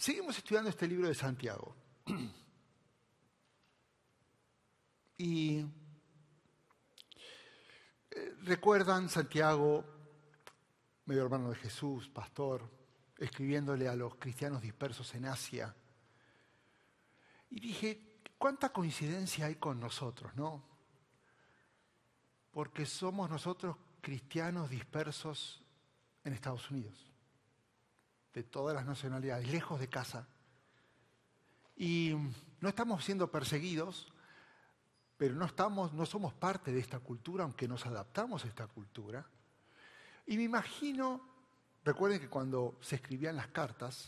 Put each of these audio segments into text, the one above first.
Seguimos estudiando este libro de Santiago. Y eh, recuerdan Santiago, medio hermano de Jesús, pastor, escribiéndole a los cristianos dispersos en Asia. Y dije, ¿cuánta coincidencia hay con nosotros, no? Porque somos nosotros cristianos dispersos en Estados Unidos de todas las nacionalidades, lejos de casa. Y no estamos siendo perseguidos, pero no, estamos, no somos parte de esta cultura, aunque nos adaptamos a esta cultura. Y me imagino, recuerden que cuando se escribían las cartas,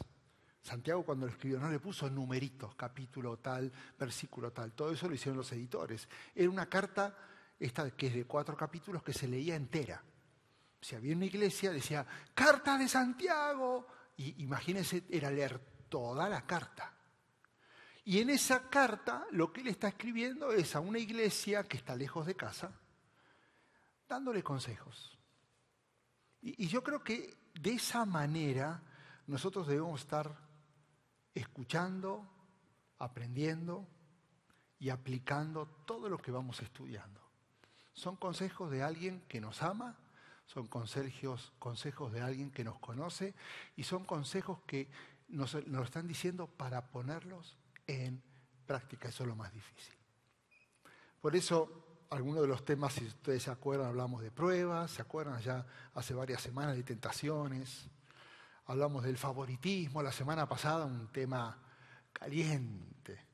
Santiago cuando lo escribió no le puso numeritos, capítulo tal, versículo tal, todo eso lo hicieron los editores. Era una carta, esta que es de cuatro capítulos, que se leía entera. Si había una iglesia, decía, carta de Santiago, y imagínense, era leer toda la carta. Y en esa carta lo que él está escribiendo es a una iglesia que está lejos de casa, dándole consejos. Y, y yo creo que de esa manera nosotros debemos estar escuchando, aprendiendo y aplicando todo lo que vamos estudiando. Son consejos de alguien que nos ama son consejos, consejos de alguien que nos conoce y son consejos que nos, nos están diciendo para ponerlos en práctica. Eso es lo más difícil. Por eso, algunos de los temas, si ustedes se acuerdan, hablamos de pruebas, se acuerdan ya hace varias semanas de tentaciones, hablamos del favoritismo, la semana pasada un tema caliente,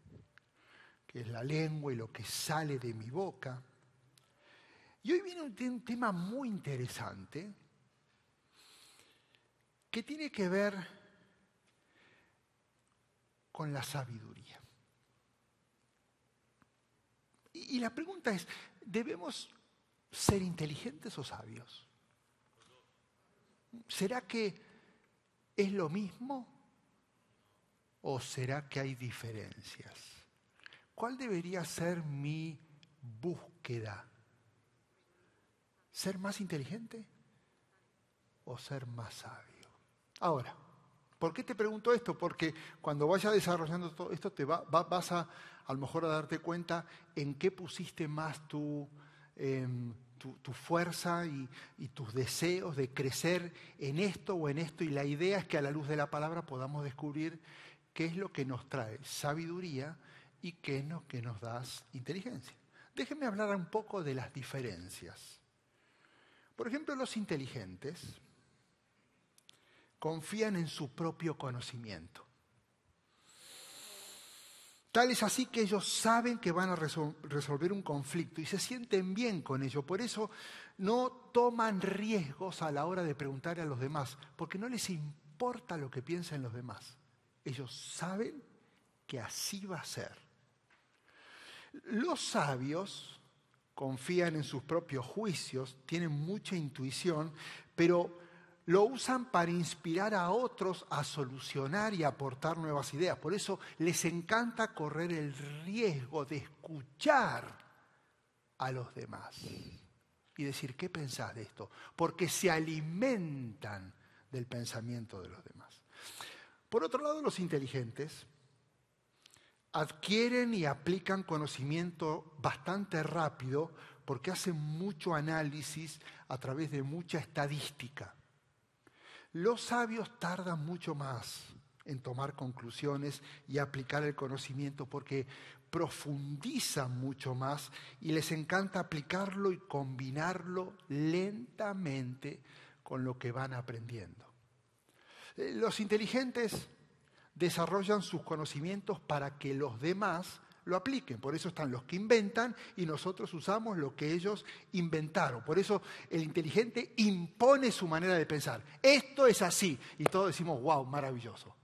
que es la lengua y lo que sale de mi boca. Y hoy viene un tema muy interesante que tiene que ver con la sabiduría. Y la pregunta es, ¿debemos ser inteligentes o sabios? ¿Será que es lo mismo o será que hay diferencias? ¿Cuál debería ser mi búsqueda ¿Ser más inteligente o ser más sabio? Ahora, ¿por qué te pregunto esto? Porque cuando vayas desarrollando todo esto, te vas a a lo mejor a darte cuenta en qué pusiste más tu, em, tu, fuerza y, y, tus deseos de crecer en esto o en esto. Y la idea es que a la luz de la palabra podamos descubrir qué es lo que nos trae sabiduría y qué es lo que nos da inteligencia. Déjenme hablar un poco de las diferencias. Por ejemplo, los inteligentes confían en su propio conocimiento. Tal es así que ellos saben que van a resolver un conflicto y se sienten bien con ello. Por eso no toman riesgos a la hora de preguntar a los demás, porque no les importa lo que piensen los demás. Ellos saben que así va a ser. Los sabios confían en sus propios juicios, tienen mucha intuición, pero lo usan para inspirar a otros a solucionar y aportar nuevas ideas. Por eso les encanta correr el riesgo de escuchar a los demás y decir, ¿qué pensás de esto? Porque se alimentan del pensamiento de los demás. Por otro lado, los inteligentes adquieren y aplican conocimiento bastante rápido porque hacen mucho análisis a través de mucha estadística. Los sabios tardan mucho más en tomar conclusiones y aplicar el conocimiento porque profundizan mucho más y les encanta aplicarlo y combinarlo lentamente con lo que van aprendiendo. Eh, los inteligentes desarrollan sus conocimientos para que los demás lo apliquen. Por eso están los que inventan y nosotros usamos lo que ellos inventaron. Por eso el inteligente impone su manera de pensar. Esto es así. Y todos decimos, wow, maravilloso.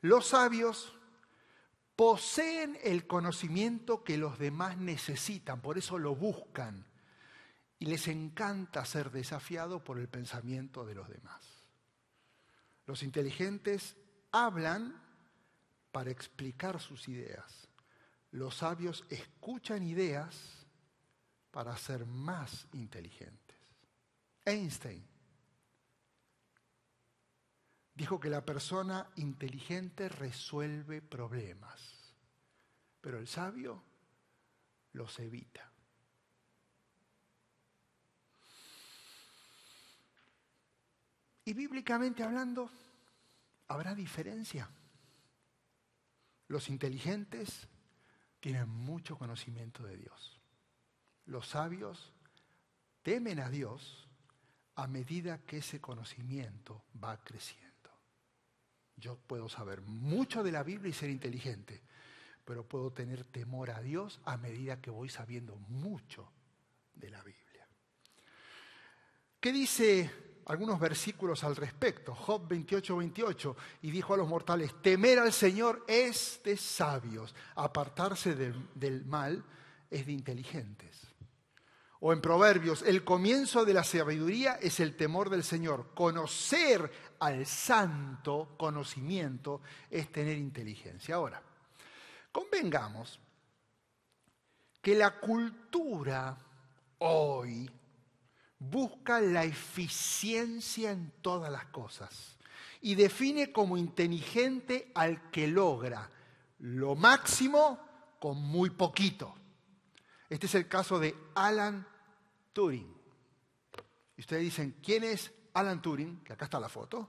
Los sabios poseen el conocimiento que los demás necesitan, por eso lo buscan. Y les encanta ser desafiados por el pensamiento de los demás. Los inteligentes hablan para explicar sus ideas. Los sabios escuchan ideas para ser más inteligentes. Einstein dijo que la persona inteligente resuelve problemas, pero el sabio los evita. Y bíblicamente hablando, ¿habrá diferencia? Los inteligentes tienen mucho conocimiento de Dios. Los sabios temen a Dios a medida que ese conocimiento va creciendo. Yo puedo saber mucho de la Biblia y ser inteligente, pero puedo tener temor a Dios a medida que voy sabiendo mucho de la Biblia. ¿Qué dice algunos versículos al respecto? Job 28, 28, y dijo a los mortales, temer al Señor es de sabios, apartarse del, mal es de inteligentes. O en Proverbios, el comienzo de la sabiduría es el temor del Señor. Conocer al santo conocimiento es tener inteligencia. Ahora, convengamos que la cultura hoy busca la eficiencia en todas las cosas y define como inteligente al que logra lo máximo con muy poquito. Este es el caso de Alan Turing. Y ustedes dicen, ¿quién es Alan Turing? Que acá está la foto.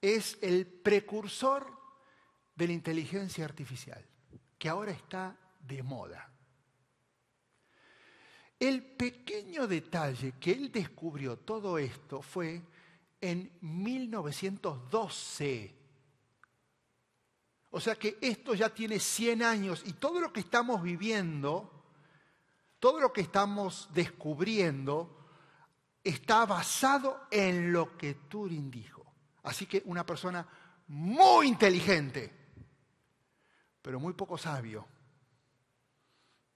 Es el precursor de la inteligencia artificial, que ahora está de moda. El pequeño detalle que él descubrió todo esto fue en 1912. O sea que esto ya tiene 100 años y todo lo que estamos viviendo todo lo que estamos descubriendo está basado en lo que Turing dijo. Así que una persona muy inteligente, pero muy poco sabio,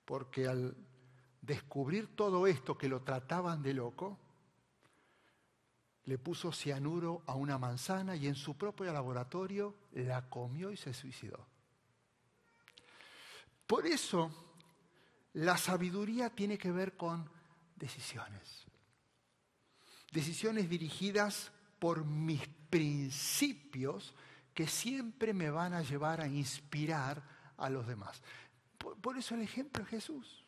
porque al descubrir todo esto que lo trataban de loco, le puso cianuro a una manzana y en su propio laboratorio la comió y se suicidó. Por eso la sabiduría tiene que ver con decisiones. Decisiones dirigidas por mis principios que siempre me van a llevar a inspirar a los demás. Por, eso el ejemplo es Jesús.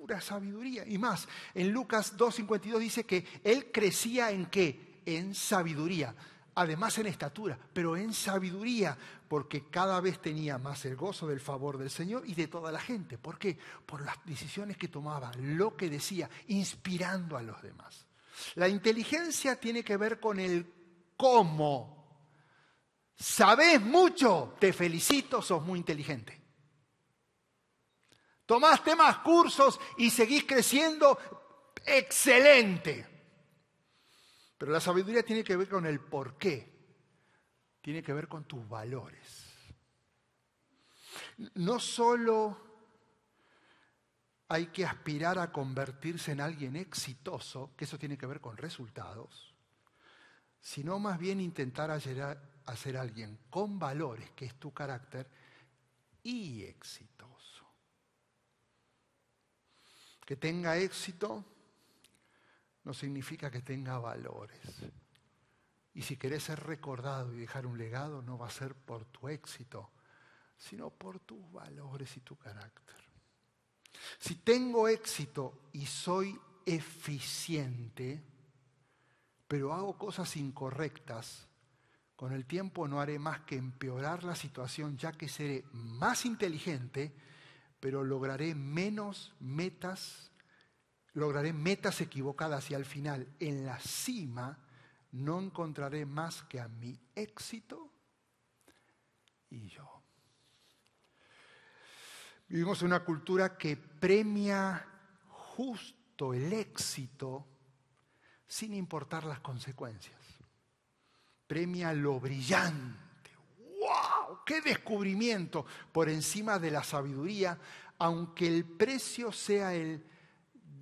Pura sabiduría. Y más, en Lucas 2.52 dice que él crecía en qué? En sabiduría además en estatura, pero en sabiduría, porque cada vez tenía más el gozo del favor del Señor y de toda la gente. ¿Por qué? Por las decisiones que tomaba, lo que decía, inspirando a los demás. La inteligencia tiene que ver con el cómo. Sabes mucho, te felicito, sos muy inteligente. Tomaste más cursos y seguís creciendo, excelente. Pero la sabiduría tiene que ver con el por qué. Tiene que ver con tus valores. No solo hay que aspirar a convertirse en alguien exitoso, que eso tiene que ver con resultados, sino más bien intentar a ser alguien con valores, que es tu carácter, y exitoso. Que tenga éxito no significa que tenga valores. Y si querés ser recordado y dejar un legado, no va a ser por tu éxito, sino por tus valores y tu carácter. Si tengo éxito y soy eficiente, pero hago cosas incorrectas, con el tiempo no haré más que empeorar la situación, ya que seré más inteligente, pero lograré menos metas lograré metas equivocadas y al final, en la cima, no encontraré más que a mi éxito y yo. Vivimos en una cultura que premia justo el éxito sin importar las consecuencias. Premia lo brillante. ¡Qué descubrimiento! Por encima de la sabiduría, aunque el precio sea el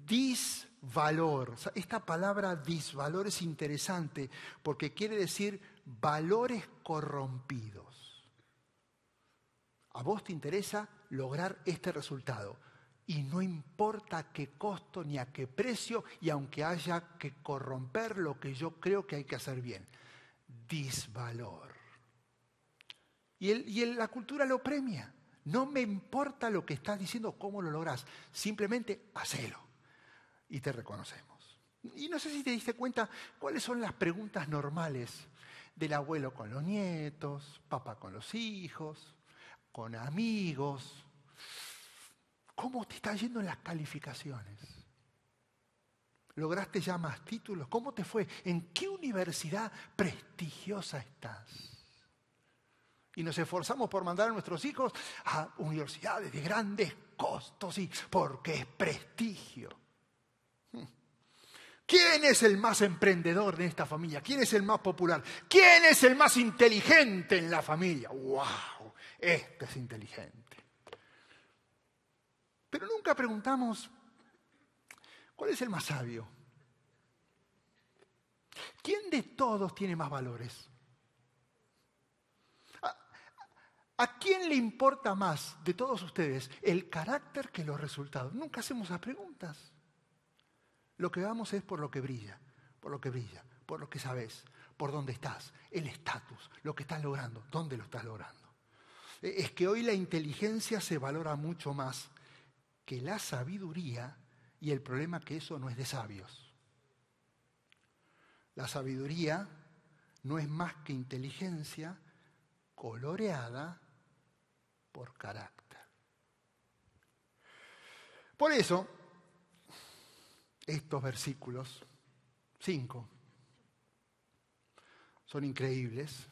disvalor. esta palabra disvalor es interesante porque quiere decir valores corrompidos. A vos te interesa lograr este resultado y no importa a qué costo ni a qué precio y aunque haya que corromper lo que yo creo que hay que hacer bien. disvalor. Y, la cultura lo premia. No me importa lo que estás diciendo, cómo lo logras. Simplemente hacelo. Y te reconocemos. Y no sé si te diste cuenta cuáles son las preguntas normales del abuelo con los nietos, papá con los hijos, con amigos. ¿Cómo te está yendo en las calificaciones? ¿Lograste ya más títulos? ¿Cómo te fue? ¿En qué universidad prestigiosa estás? Y nos esforzamos por mandar a nuestros hijos a universidades de grandes costos, y porque es prestigio. ¿Quién es el más emprendedor de esta familia? ¿Quién es el más popular? ¿Quién es el más inteligente en la familia? ¡Wow! Este es inteligente. Pero nunca preguntamos, ¿cuál es el más sabio? ¿Quién de todos tiene más valores? ¿A quién le importa más de todos ustedes el carácter que los resultados? Nunca hacemos las preguntas. Lo que vamos es por lo que brilla, por lo que brilla, por lo que sabes, por dónde estás, el estatus, lo que estás logrando, dónde lo estás logrando. E, es que hoy la inteligencia se valora mucho más que la sabiduría y el problema que eso no es de sabios. La sabiduría no es más que inteligencia coloreada por carácter. Por eso, estos versículos, cinco, son increíbles.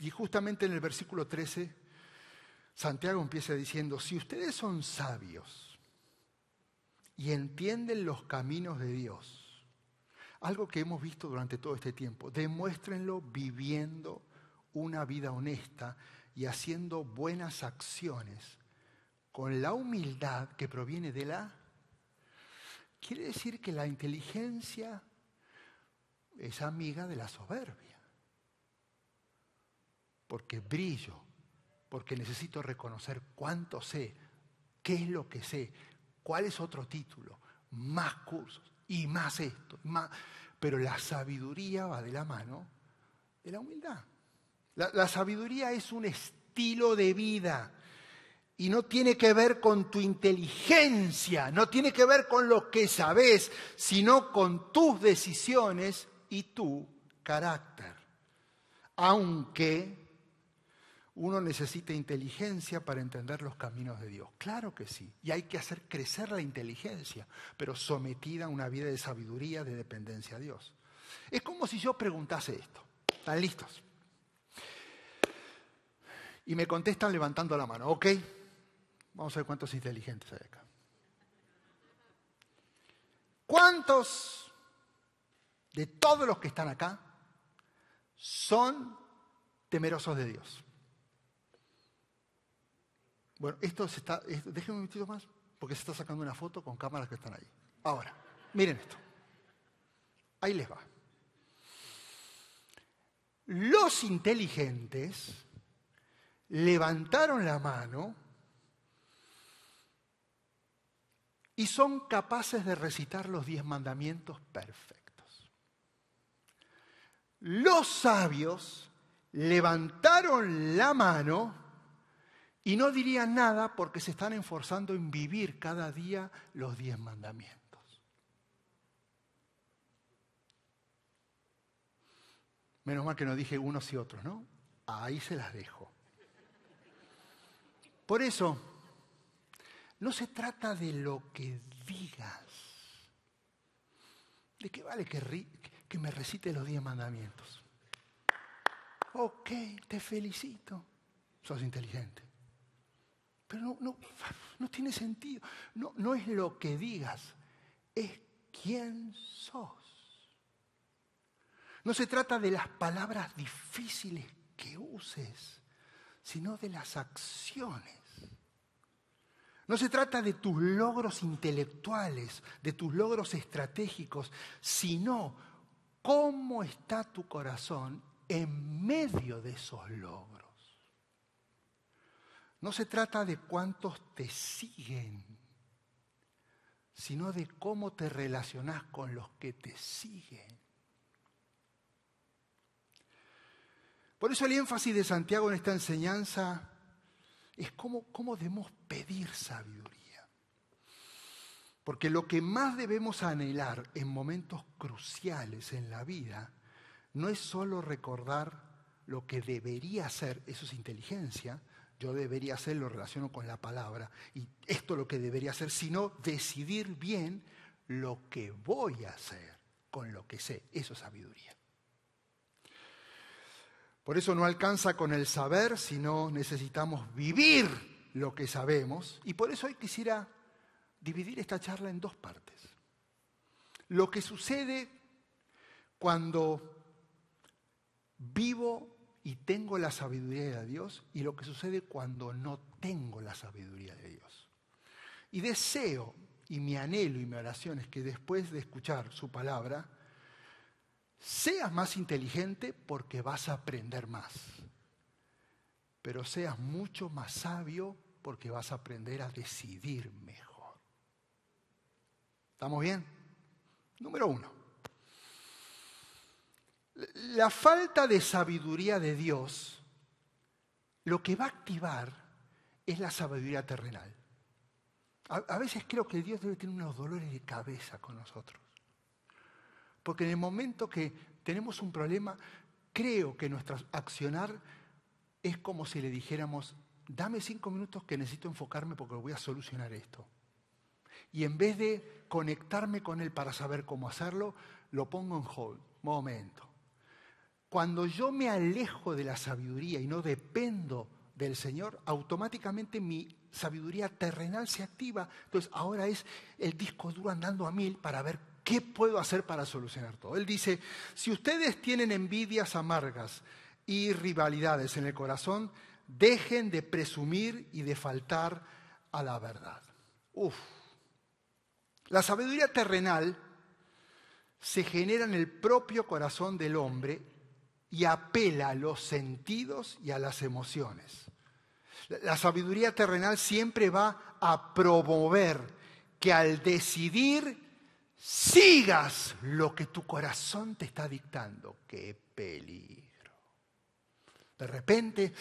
Y justamente en el versículo 13, Santiago empieza diciendo, si ustedes son sabios y entienden los caminos de Dios, algo que hemos visto durante todo este tiempo, demuéstrenlo viviendo una vida honesta y haciendo buenas acciones con la humildad que proviene de la Quiere decir que la inteligencia es amiga de la soberbia. Porque brillo, porque necesito reconocer cuánto sé, qué es lo que sé, cuál es otro título, más cursos y más esto, más... pero la sabiduría va de la mano de la humildad. La, sabiduría es un estilo de vida y no tiene que ver con tu inteligencia, no tiene que ver con lo que sabes, sino con tus decisiones y tu carácter. Aunque uno necesita inteligencia para entender los caminos de Dios. Claro que sí. Y hay que hacer crecer la inteligencia, pero sometida a una vida de sabiduría, de dependencia a Dios. Es como si yo preguntase esto. ¿Están listos? Y me contestan levantando la mano. ¿Ok? Vamos a ver cuántos inteligentes hay acá. ¿Cuántos de todos los que están acá son temerosos de Dios? Bueno, esto se está. déjenme un minutito más, porque se está sacando una foto con cámaras que están ahí. Ahora, miren esto. Ahí les va. Los inteligentes levantaron la mano y son capaces de recitar los diez mandamientos perfectos. Los sabios levantaron la mano y no dirían nada porque se están esforzando en vivir cada día los diez mandamientos. Menos mal que no dije unos y otros, ¿no? Ahí se las dejo. Por eso, no se trata de lo que digas. ¿De qué vale que, me recite los diez mandamientos? Ok, te felicito. Sos inteligente. Pero no, no, no tiene sentido. No, no es lo que digas, es quién sos. No se trata de las palabras difíciles que uses, sino de las acciones. No se trata de tus logros intelectuales, de tus logros estratégicos, sino cómo está tu corazón en medio de esos logros. No se trata de cuántos te siguen, sino de cómo te relacionas con los que te siguen. Por eso el énfasis de Santiago en esta enseñanza es cómo, cómo debemos pedir sabiduría. Porque lo que más debemos anhelar en momentos cruciales en la vida no es solo recordar lo que debería ser, eso es inteligencia, yo debería hacer, lo relaciono con la palabra, y esto es lo que debería hacer, sino decidir bien lo que voy a hacer con lo que sé, eso es sabiduría. Por eso no alcanza con el saber, sino necesitamos vivir lo que sabemos. Y por eso hoy quisiera dividir esta charla en dos partes. Lo que sucede cuando vivo y tengo la sabiduría de Dios y lo que sucede cuando no tengo la sabiduría de Dios. Y deseo, y mi anhelo y mi oración es que después de escuchar su palabra, Seas más inteligente porque vas a aprender más. Pero seas mucho más sabio porque vas a aprender a decidir mejor. ¿Estamos bien? Número uno. La falta de sabiduría de Dios lo que va a activar es la sabiduría terrenal. A, veces creo que Dios debe tener unos dolores de cabeza con nosotros. Porque en el momento que tenemos un problema, creo que nuestro accionar es como si le dijéramos, dame cinco minutos que necesito enfocarme porque voy a solucionar esto. Y en vez de conectarme con él para saber cómo hacerlo, lo pongo en hold. Momento. Cuando yo me alejo de la sabiduría y no dependo del Señor, automáticamente mi sabiduría terrenal se activa. Entonces ahora es el disco duro andando a mil para ver ¿Qué puedo hacer para solucionar todo? Él dice, si ustedes tienen envidias amargas y rivalidades en el corazón, dejen de presumir y de faltar a la verdad. Uf. La sabiduría terrenal se genera en el propio corazón del hombre y apela a los sentidos y a las emociones. La sabiduría terrenal siempre va a promover que al decidir sigas lo que tu corazón te está dictando. ¡Qué peligro! De repente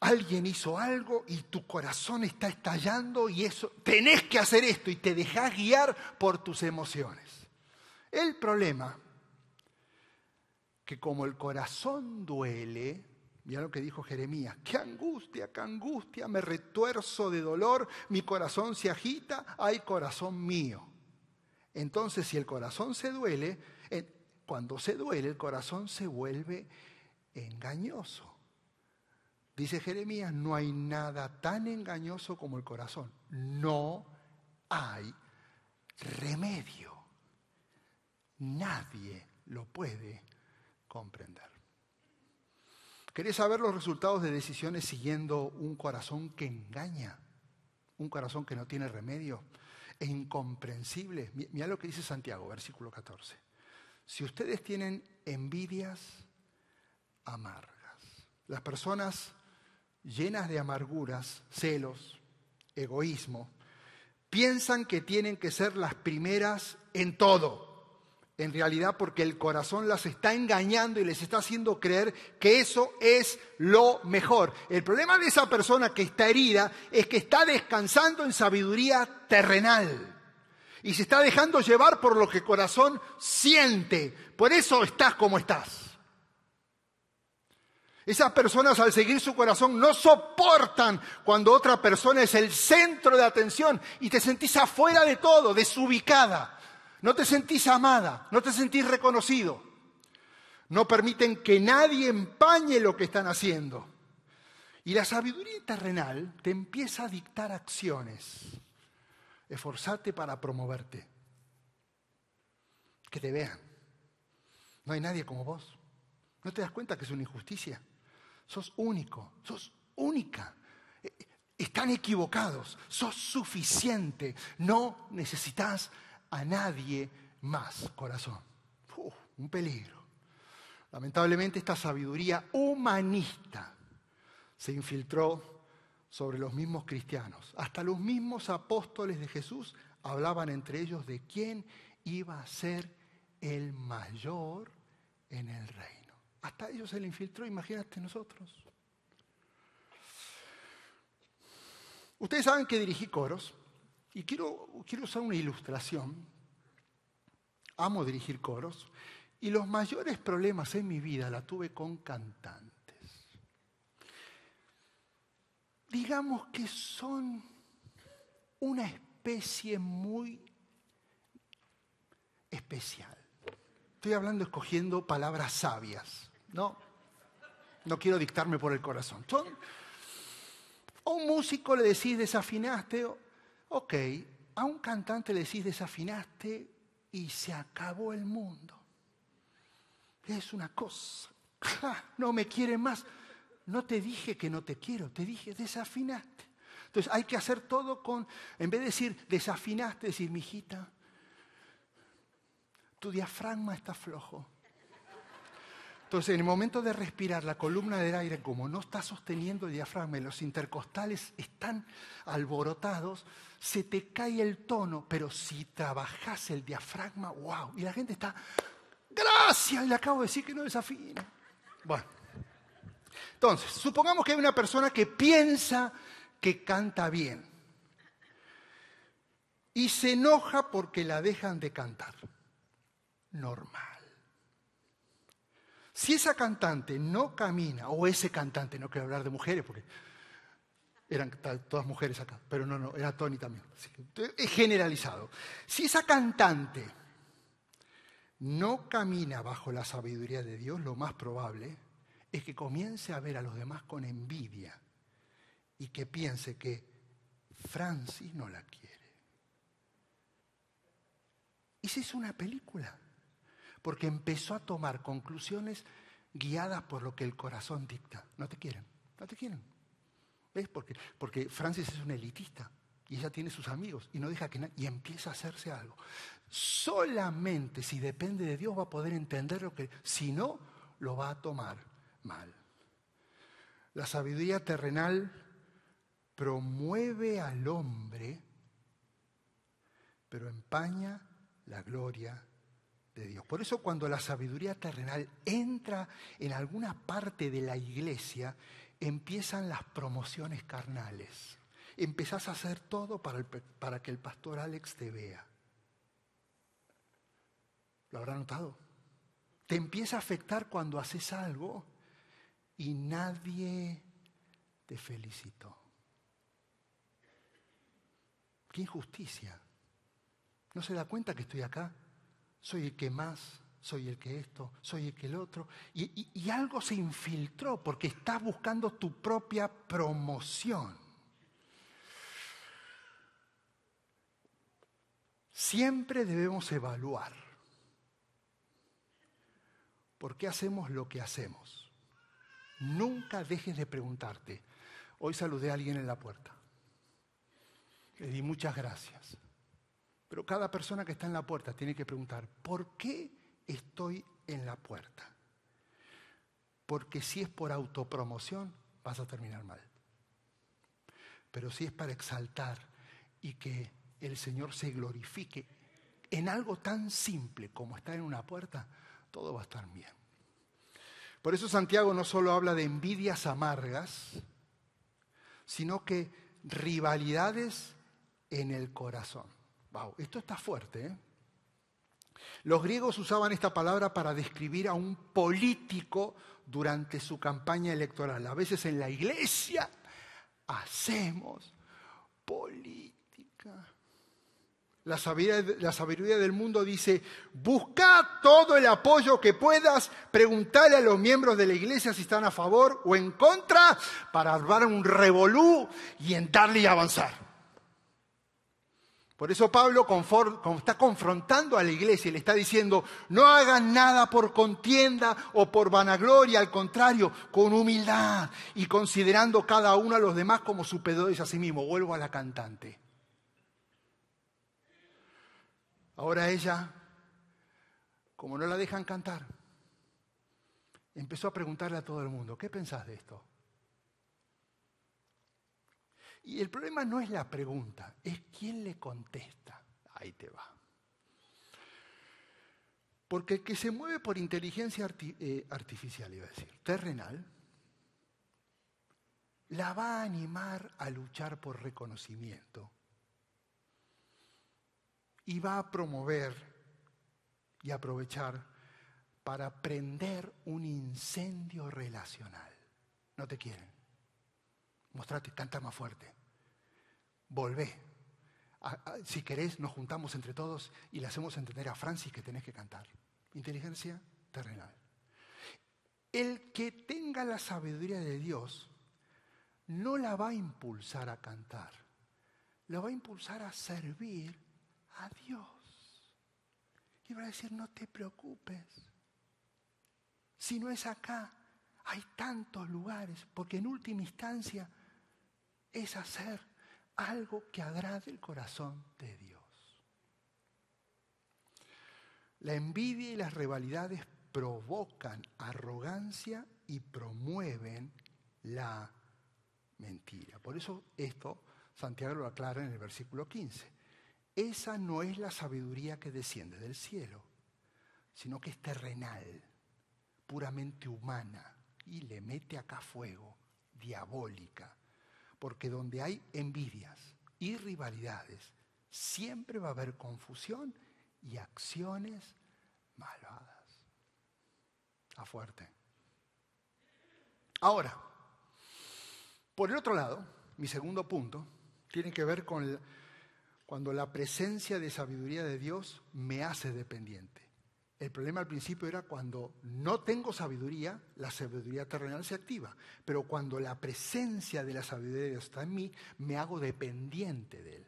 alguien hizo algo y tu corazón está estallando y eso, tenés que hacer esto y te dejas guiar por tus emociones. El problema, que como el corazón duele, mira lo que dijo Jeremías, qué angustia, qué angustia, me retuerzo de dolor, mi corazón se agita, hay corazón mío. Entonces, si el corazón se duele, cuando se duele, el corazón se vuelve engañoso. Dice Jeremías, no hay nada tan engañoso como el corazón. No hay remedio. Nadie lo puede comprender. ¿Querés saber los resultados de decisiones siguiendo un corazón que engaña? Un corazón que no tiene remedio e incomprensible. Mira lo que dice Santiago, versículo 14. Si ustedes tienen envidias amargas, las personas llenas de amarguras, celos, egoísmo, piensan que tienen que ser las primeras en todo en realidad porque el corazón las está engañando y les está haciendo creer que eso es lo mejor. El problema de esa persona que está herida es que está descansando en sabiduría terrenal y se está dejando llevar por lo que el corazón siente. Por eso estás como estás. Esas personas al seguir su corazón no soportan cuando otra persona es el centro de atención y te sentís afuera de todo, desubicada. No te sentís amada, no te sentís reconocido. No permiten que nadie empañe lo que están haciendo. Y la sabiduría terrenal te empieza a dictar acciones. Esforzate para promoverte. Que te vean. No hay nadie como vos. ¿No te das cuenta que es una injusticia? Sos único, sos única. Eh, están equivocados, sos suficiente. No necesitas a nadie más, corazón. un peligro. Lamentablemente esta sabiduría humanista se infiltró sobre los mismos cristianos. Hasta los mismos apóstoles de Jesús hablaban entre ellos de quién iba a ser el mayor en el reino. Hasta ellos se le infiltró, imagínate nosotros. Ustedes saben que dirigí coros y quiero, quiero usar una ilustración. Amo dirigir coros y los mayores problemas en mi vida la tuve con cantantes. Digamos que son una especie muy especial. Estoy hablando escogiendo palabras sabias, ¿no? No quiero dictarme por el corazón. Son, a un músico le decís desafinaste, ok, a un cantante le decís desafinaste y se acabó el mundo. Es una cosa. no me quiere más. No te dije que no te quiero, te dije desafinaste. Entonces hay que hacer todo con, en vez de decir desafinaste, decir, mijita, tu diafragma está flojo. Entonces, en el momento de respirar, la columna del aire, como no está sosteniendo el diafragma y los intercostales están alborotados, se te cae el tono, pero si trabajas el diafragma, wow, y la gente está, gracias, le acabo de decir que no desafina. Bueno, entonces, supongamos que hay una persona que piensa que canta bien y se enoja porque la dejan de cantar. Normal. Si esa cantante no camina, o ese cantante, no quiero hablar de mujeres porque eran todas mujeres acá, pero no, no, era Tony también. Es generalizado. Si esa cantante no camina bajo la sabiduría de Dios, lo más probable es que comience a ver a los demás con envidia y que piense que Francis no la quiere. Si es una película porque empezó a tomar conclusiones guiadas por lo que el corazón dicta. No te quieren, no te quieren. ¿Ves? Porque, porque Francis es un elitista y ella tiene sus amigos y no deja que y empieza a hacerse algo. Solamente si depende de Dios va a poder entender lo que, si no, lo va a tomar mal. La sabiduría terrenal promueve al hombre, pero empaña la gloria de Dios. Por eso cuando la sabiduría terrenal entra en alguna parte de la iglesia, empiezan las promociones carnales. Empezás a hacer todo para, para que el pastor Alex te vea. ¿Lo habrá notado? Te empieza a afectar cuando haces algo y nadie te felicitó. Qué injusticia. ¿No se da cuenta que estoy acá? Soy el que más, soy el que esto, soy el que el otro. Y, algo se infiltró porque estás buscando tu propia promoción. Siempre debemos evaluar por qué hacemos lo que hacemos. Nunca dejes de preguntarte. Hoy saludé a alguien en la puerta. Le di muchas gracias. Pero cada persona que está en la puerta tiene que preguntar, ¿por qué estoy en la puerta? Porque si es por autopromoción, vas a terminar mal. Pero si es para exaltar y que el Señor se glorifique en algo tan simple como estar en una puerta, todo va a estar bien. Por eso Santiago no solo habla de envidias amargas, sino que rivalidades en el corazón. Wow, esto está fuerte. ¿eh? Los griegos usaban esta palabra para describir a un político durante su campaña electoral. A veces en la iglesia hacemos política. La sabiduría, la sabiduría, del mundo dice, busca todo el apoyo que puedas, preguntarle a los miembros de la iglesia si están a favor o en contra para armar un revolú y entrarle y avanzar. Por eso Pablo está confrontando a la iglesia y le está diciendo, no hagan nada por contienda o por vanagloria, al contrario, con humildad y considerando cada uno a los demás como superiores a sí mismo. Vuelvo a la cantante. Ahora ella, como no la dejan cantar, empezó a preguntarle a todo el mundo, ¿qué pensás de esto? Y el problema no es la pregunta, es quién le contesta. Ahí te va. Porque el que se mueve por inteligencia eh, artificial, iba a decir, terrenal, la va a animar a luchar por reconocimiento y va a promover y aprovechar para prender un incendio relacional. No te quieren. Mostrate, canta más fuerte. Volvé. si querés, nos juntamos entre todos y le hacemos entender a Francis que tenés que cantar. Inteligencia terrenal. El que tenga la sabiduría de Dios no la va a impulsar a cantar, la va a impulsar a servir a Dios. Y va a decir, no te preocupes. Si no es acá, hay tantos lugares, porque en última instancia es hacer algo que agrade el corazón de Dios. La envidia y las rivalidades provocan arrogancia y promueven la mentira. Por eso esto Santiago lo aclara en el versículo 15. Esa no es la sabiduría que desciende del cielo, sino que es terrenal, puramente humana, y le mete acá fuego, diabólica, porque donde hay envidias y rivalidades, siempre va a haber confusión y acciones malvadas. A fuerte. Ahora, por el otro lado, mi segundo punto tiene que ver con cuando la presencia de sabiduría de Dios me hace dependiente. El problema al principio era cuando no tengo sabiduría, la sabiduría terrenal se activa. Pero cuando la presencia de la sabiduría está en mí, me hago dependiente de Él.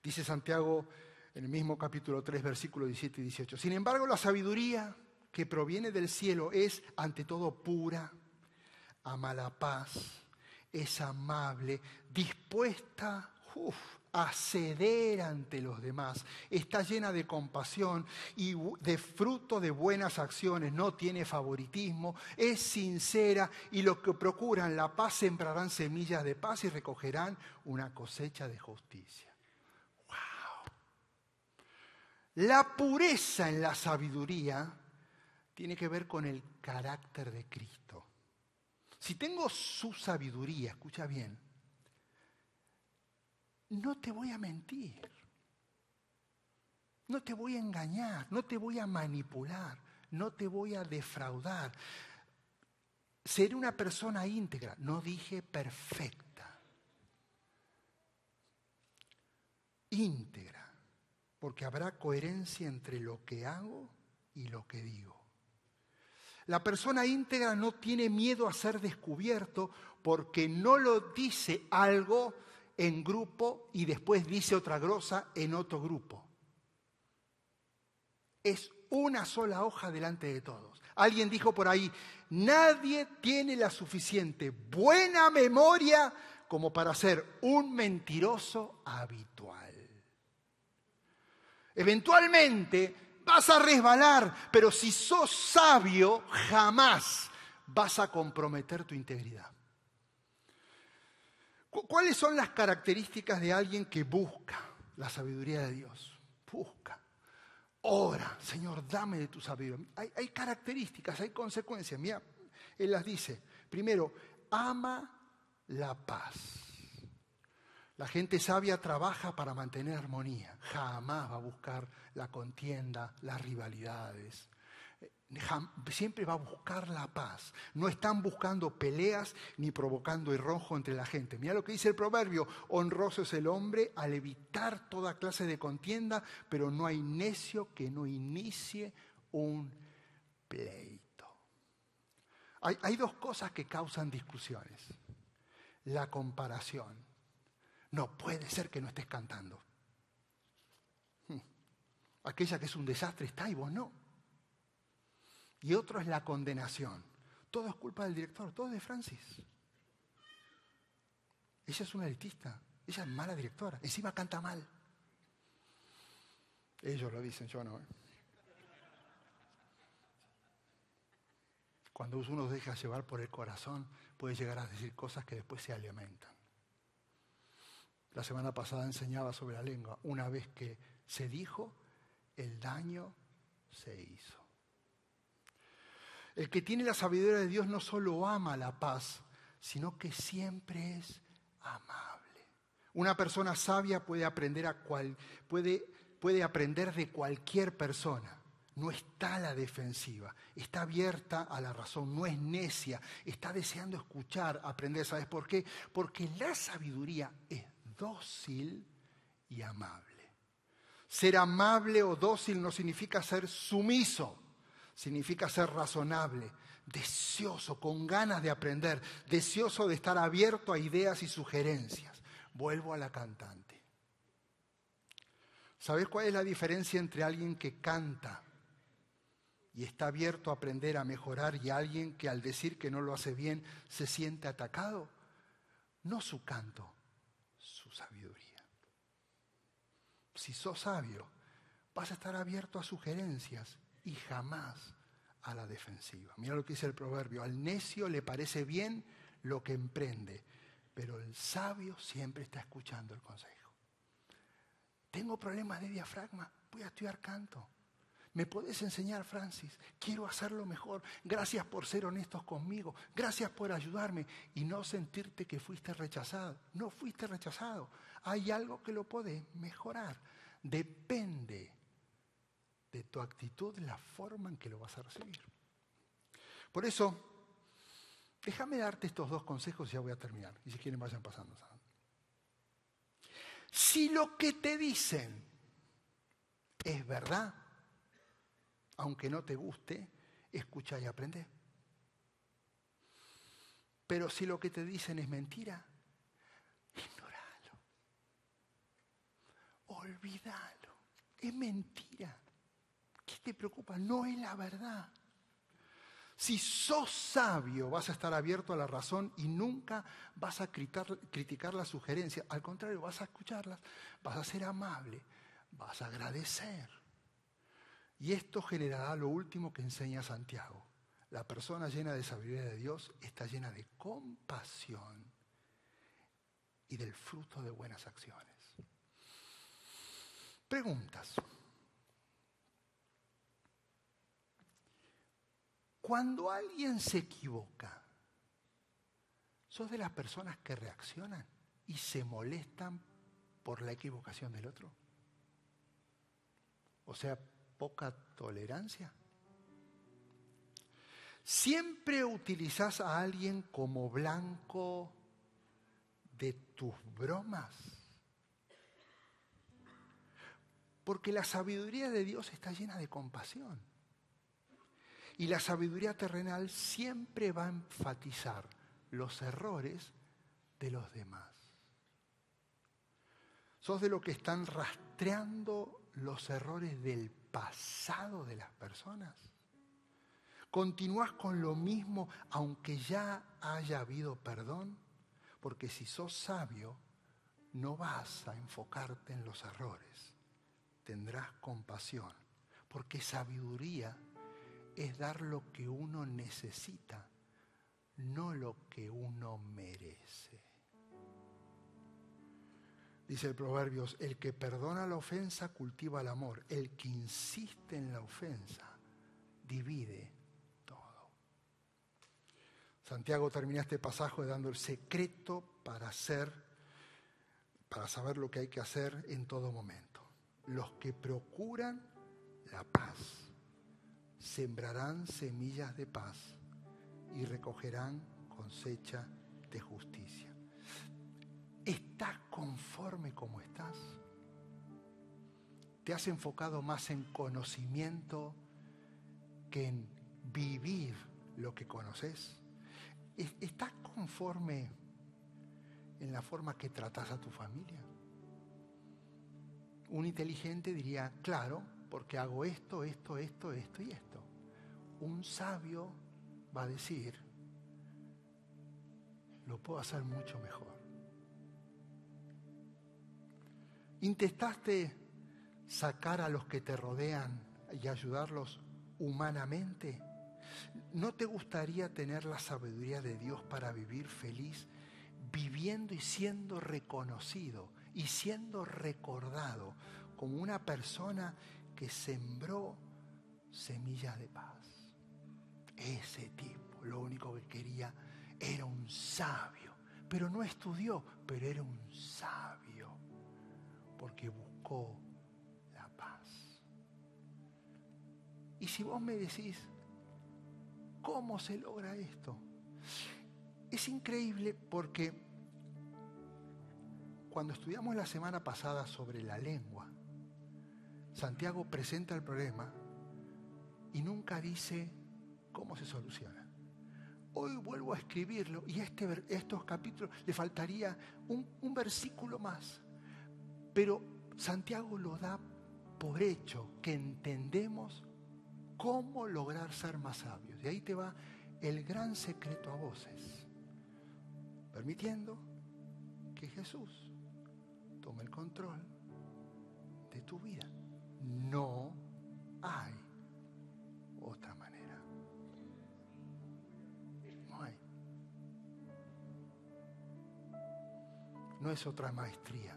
Dice Santiago en el mismo capítulo 3, versículos 17 y 18. Sin embargo, la sabiduría que proviene del cielo es ante todo pura, ama la paz, es amable, dispuesta a ceder ante los demás, está llena de compasión y de fruto de buenas acciones, no tiene favoritismo, es sincera y los que procuran la paz sembrarán semillas de paz y recogerán una cosecha de justicia. ¡Wow! La pureza en la sabiduría tiene que ver con el carácter de Cristo. Si tengo su sabiduría, escucha bien, no te voy a mentir, no te voy a engañar, no te voy a manipular, no te voy a defraudar. Seré una persona íntegra, no dije perfecta, íntegra, porque habrá coherencia entre lo que hago y lo que digo. La persona íntegra no tiene miedo a ser descubierto porque no lo dice algo en grupo y después dice otra grosa en otro grupo. Es una sola hoja delante de todos. Alguien dijo por ahí, nadie tiene la suficiente buena memoria como para ser un mentiroso habitual. Eventualmente vas a resbalar, pero si sos sabio, jamás vas a comprometer tu integridad. ¿Cuáles son las características de alguien que busca la sabiduría de Dios? Busca. Ora, Señor, dame de tu sabiduría. Hay, hay características, hay consecuencias. Mira, Él las dice. Primero, ama la paz. La gente sabia trabaja para mantener armonía, jamás va a buscar la contienda, las rivalidades. Siempre va a buscar la paz. No están buscando peleas ni provocando irrojo entre la gente. Mira lo que dice el proverbio, honroso es el hombre al evitar toda clase de contienda, pero no hay necio que no inicie un pleito. Hay, hay dos cosas que causan discusiones. La comparación no puede ser que no estés cantando. Hmm. Aquella que es un desastre está y vos no. Y otro es la condenación. Todo es culpa del director, todo es de Francis. Ella es una elitista, ella es mala directora, encima canta mal. Ellos lo dicen, yo no. ¿eh? Cuando uno deja llevar por el corazón, puede llegar a decir cosas que después se alimentan. La semana pasada enseñaba sobre la lengua. Una vez que se dijo, el daño se hizo. El que tiene la sabiduría de Dios no solo ama la paz, sino que siempre es amable. Una persona sabia puede aprender, a puede aprender de cualquier persona. No está a la defensiva, está abierta a la razón, no es necia, está deseando escuchar, aprender. ¿Sabes por qué? Porque la sabiduría es dócil y amable. Ser amable o dócil no significa ser sumiso, significa ser razonable, deseoso, con ganas de aprender, deseoso de estar abierto a ideas y sugerencias. Vuelvo a la cantante. ¿Sabes cuál es la diferencia entre alguien que canta y está abierto a aprender a mejorar y alguien que al decir que no lo hace bien se siente atacado? No su canto, su sabiduría. Si sos sabio, vas a estar abierto a sugerencias y jamás a la defensiva. Mira lo que dice el proverbio, al necio le parece bien lo que emprende, pero el sabio siempre está escuchando el consejo. Tengo problemas de diafragma, voy a estudiar canto. ¿Me puedes enseñar, Francis? Quiero hacerlo mejor. Gracias por ser honestos conmigo. Gracias por ayudarme y no sentirte que fuiste rechazado. No fuiste rechazado. Hay algo que lo puede mejorar. Depende de tu actitud, la forma en que lo vas a recibir. Por eso, déjame darte estos dos consejos y ya voy a terminar. Y si quieren, vayan pasando. Si lo que te dicen es verdad, aunque no te guste, escucha y aprende. Pero si lo que te dicen es mentira, ignoralo. Olvídalo. Es mentira. ¿Qué te preocupa? No es la verdad. Si sos sabio, vas a estar abierto a la razón y nunca vas a criticar, criticar las sugerencias. Al contrario, vas a escucharlas, vas a ser amable, vas a agradecer. Y esto generará lo último que enseña Santiago. La persona llena de sabiduría de Dios está llena de compasión y del fruto de buenas acciones. Preguntas. Cuando alguien se equivoca, ¿sos de las personas que reaccionan y se molestan por la equivocación del otro? O sea, poca tolerancia. Siempre utilizas a alguien como blanco de tus bromas. Porque la sabiduría de Dios está llena de compasión. Y la sabiduría terrenal siempre va a enfatizar los errores de los demás. Sos de los que están rastreando los errores del pasado de las personas. Continúas con lo mismo aunque ya haya habido perdón, porque si sos sabio, no vas a enfocarte en los errores. Tendrás compasión, porque sabiduría es dar lo que uno necesita, no lo que uno merece. Dice el Proverbios, el que perdona la ofensa cultiva el amor, el que insiste en la ofensa divide todo. Santiago termina este pasaje dando el secreto para hacer, para saber lo que hay que hacer en todo momento. Los que procuran la paz sembrarán semillas de paz y recogerán cosecha de justicia. ¿Estás conforme como estás? ¿Te has enfocado más en conocimiento que en vivir lo que conoces? ¿Estás conforme en la forma que tratas a tu familia? Un inteligente diría, claro, porque hago esto, esto, esto, esto y esto. Un sabio va a decir, lo puedo hacer mucho mejor. ¿Intentaste sacar a los que te rodean y ayudarlos humanamente? ¿No te gustaría tener la sabiduría de Dios para vivir feliz, viviendo y siendo reconocido y siendo recordado como una persona que sembró semillas de paz. Ese tipo lo único que quería era un sabio, pero no estudió, pero era un sabio, porque buscó la paz. Y si vos me decís, ¿cómo se logra esto? Es increíble porque cuando estudiamos la semana pasada sobre la lengua, Santiago presenta el problema y nunca dice cómo se soluciona. Hoy vuelvo a escribirlo y este, estos capítulos le faltaría un, un versículo más. Pero Santiago lo da por hecho que entendemos cómo lograr ser más sabios. Y ahí te va el gran secreto a voces. Permitiendo que Jesús tome el control de tu vida. No hay otra manera. No hay. No es otra maestría.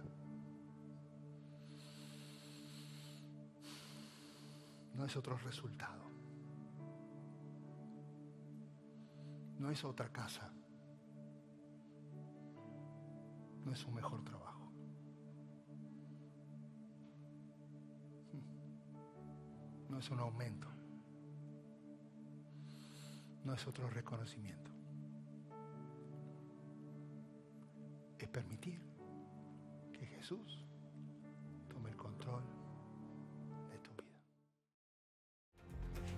No es otro resultado. No es otra casa. No es un mejor trabajo. No es un aumento. No es otro reconocimiento. Es permitir que Jesús tome el control de tu vida.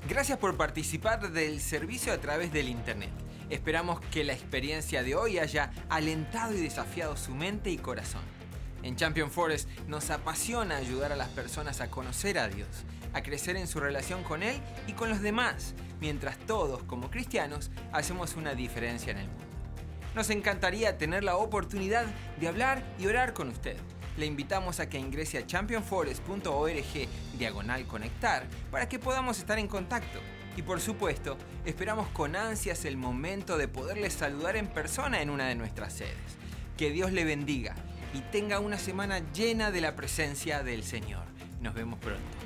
Gracias por participar del servicio a través del Internet. Esperamos que la experiencia de hoy haya alentado y desafiado su mente y corazón. En Champion Forest nos apasiona ayudar a las personas a conocer a Dios a crecer en su relación con Él y con los demás, mientras todos, como cristianos, hacemos una diferencia en el mundo. Nos encantaría tener la oportunidad de hablar y orar con usted. Le invitamos a que ingrese a championforest.org diagonal conectar para que podamos estar en contacto. Y por supuesto, esperamos con ansias el momento de poderle saludar en persona en una de nuestras sedes. Que Dios le bendiga y tenga una semana llena de la presencia del Señor. Nos vemos pronto.